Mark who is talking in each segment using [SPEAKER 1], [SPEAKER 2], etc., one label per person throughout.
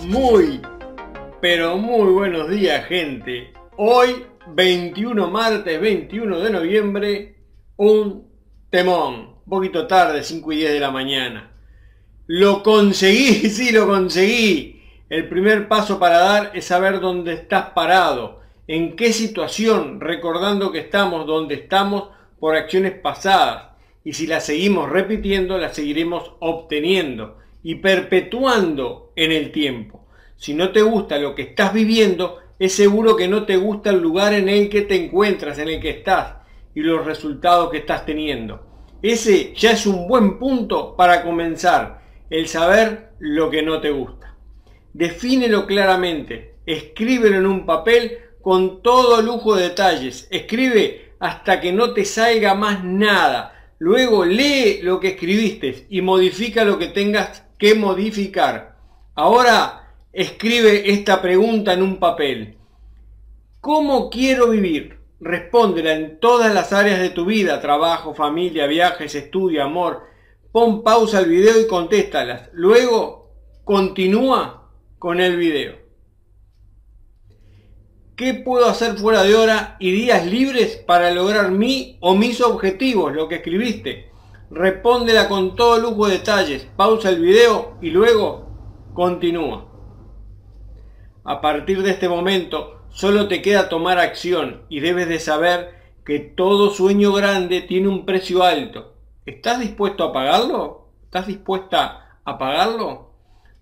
[SPEAKER 1] Muy, pero muy buenos días gente. Hoy, 21 martes, 21 de noviembre, un temón. Un poquito tarde, 5 y 10 de la mañana. Lo conseguí, sí, lo conseguí. El primer paso para dar es saber dónde estás parado, en qué situación, recordando que estamos donde estamos por acciones pasadas. Y si las seguimos repitiendo, las seguiremos obteniendo y perpetuando en el tiempo. Si no te gusta lo que estás viviendo, es seguro que no te gusta el lugar en el que te encuentras, en el que estás y los resultados que estás teniendo. Ese ya es un buen punto para comenzar, el saber lo que no te gusta. Defínelo claramente, escríbelo en un papel con todo lujo de detalles, escribe hasta que no te salga más nada. Luego lee lo que escribiste y modifica lo que tengas que modificar. Ahora escribe esta pregunta en un papel. ¿Cómo quiero vivir? Respóndela en todas las áreas de tu vida, trabajo, familia, viajes, estudio, amor. Pon pausa al video y contéstalas. Luego continúa con el video. ¿Qué puedo hacer fuera de hora y días libres para lograr mi o mis objetivos? Lo que escribiste. Respóndela con todo lujo de detalles. Pausa el video y luego continúa. A partir de este momento, solo te queda tomar acción y debes de saber que todo sueño grande tiene un precio alto. ¿Estás dispuesto a pagarlo? ¿Estás dispuesta a pagarlo?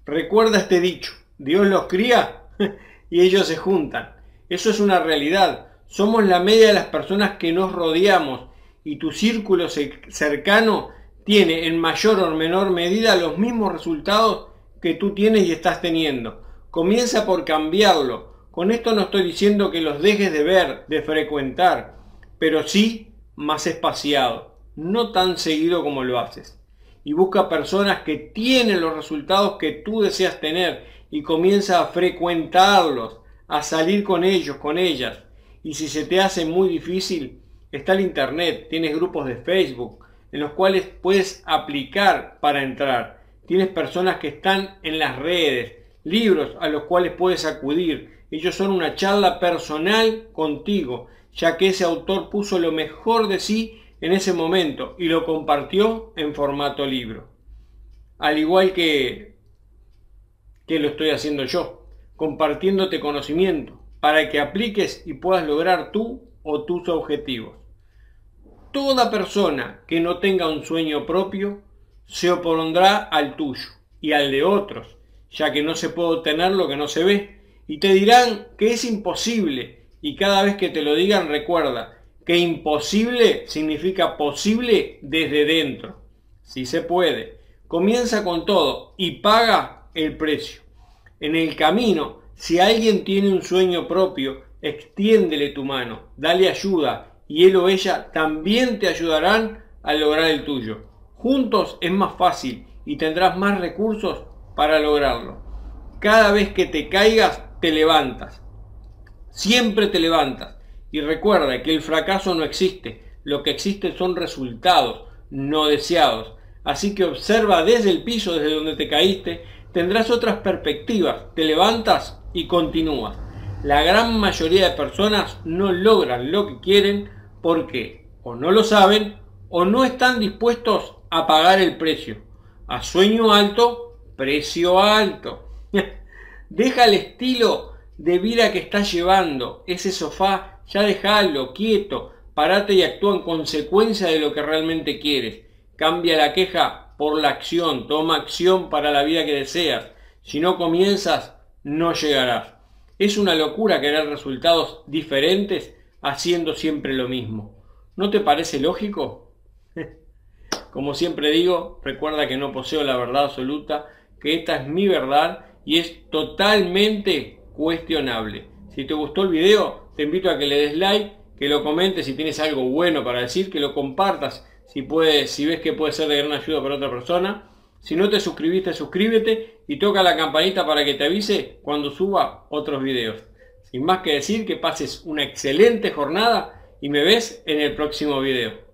[SPEAKER 1] Recuerda este dicho, Dios los cría y ellos se juntan. Eso es una realidad. Somos la media de las personas que nos rodeamos y tu círculo cercano tiene en mayor o menor medida los mismos resultados que tú tienes y estás teniendo. Comienza por cambiarlo. Con esto no estoy diciendo que los dejes de ver, de frecuentar, pero sí más espaciado, no tan seguido como lo haces. Y busca personas que tienen los resultados que tú deseas tener y comienza a frecuentarlos, a salir con ellos, con ellas. Y si se te hace muy difícil, está el Internet, tienes grupos de Facebook en los cuales puedes aplicar para entrar. Tienes personas que están en las redes, libros a los cuales puedes acudir. Ellos son una charla personal contigo, ya que ese autor puso lo mejor de sí en ese momento y lo compartió en formato libro. Al igual que, que lo estoy haciendo yo, compartiéndote conocimiento para que apliques y puedas lograr tú o tus objetivos. Toda persona que no tenga un sueño propio se opondrá al tuyo y al de otros ya que no se puede obtener lo que no se ve. Y te dirán que es imposible, y cada vez que te lo digan recuerda que imposible significa posible desde dentro. Si se puede. Comienza con todo y paga el precio. En el camino, si alguien tiene un sueño propio, extiéndele tu mano, dale ayuda y él o ella también te ayudarán a lograr el tuyo. Juntos es más fácil y tendrás más recursos para lograrlo. Cada vez que te caigas, te levantas. Siempre te levantas. Y recuerda que el fracaso no existe. Lo que existe son resultados no deseados. Así que observa desde el piso, desde donde te caíste, tendrás otras perspectivas. Te levantas y continúas. La gran mayoría de personas no logran lo que quieren porque o no lo saben o no están dispuestos a pagar el precio. A sueño alto precio alto. Deja el estilo de vida que estás llevando, ese sofá, ya déjalo quieto, parate y actúa en consecuencia de lo que realmente quieres. Cambia la queja por la acción, toma acción para la vida que deseas. Si no comienzas, no llegarás. Es una locura querer resultados diferentes haciendo siempre lo mismo. ¿No te parece lógico? Como siempre digo, recuerda que no poseo la verdad absoluta que esta es mi verdad y es totalmente cuestionable. Si te gustó el video, te invito a que le des like, que lo comentes si tienes algo bueno para decir, que lo compartas si, puedes, si ves que puede ser de gran ayuda para otra persona. Si no te suscribiste, suscríbete y toca la campanita para que te avise cuando suba otros videos. Sin más que decir, que pases una excelente jornada y me ves en el próximo video.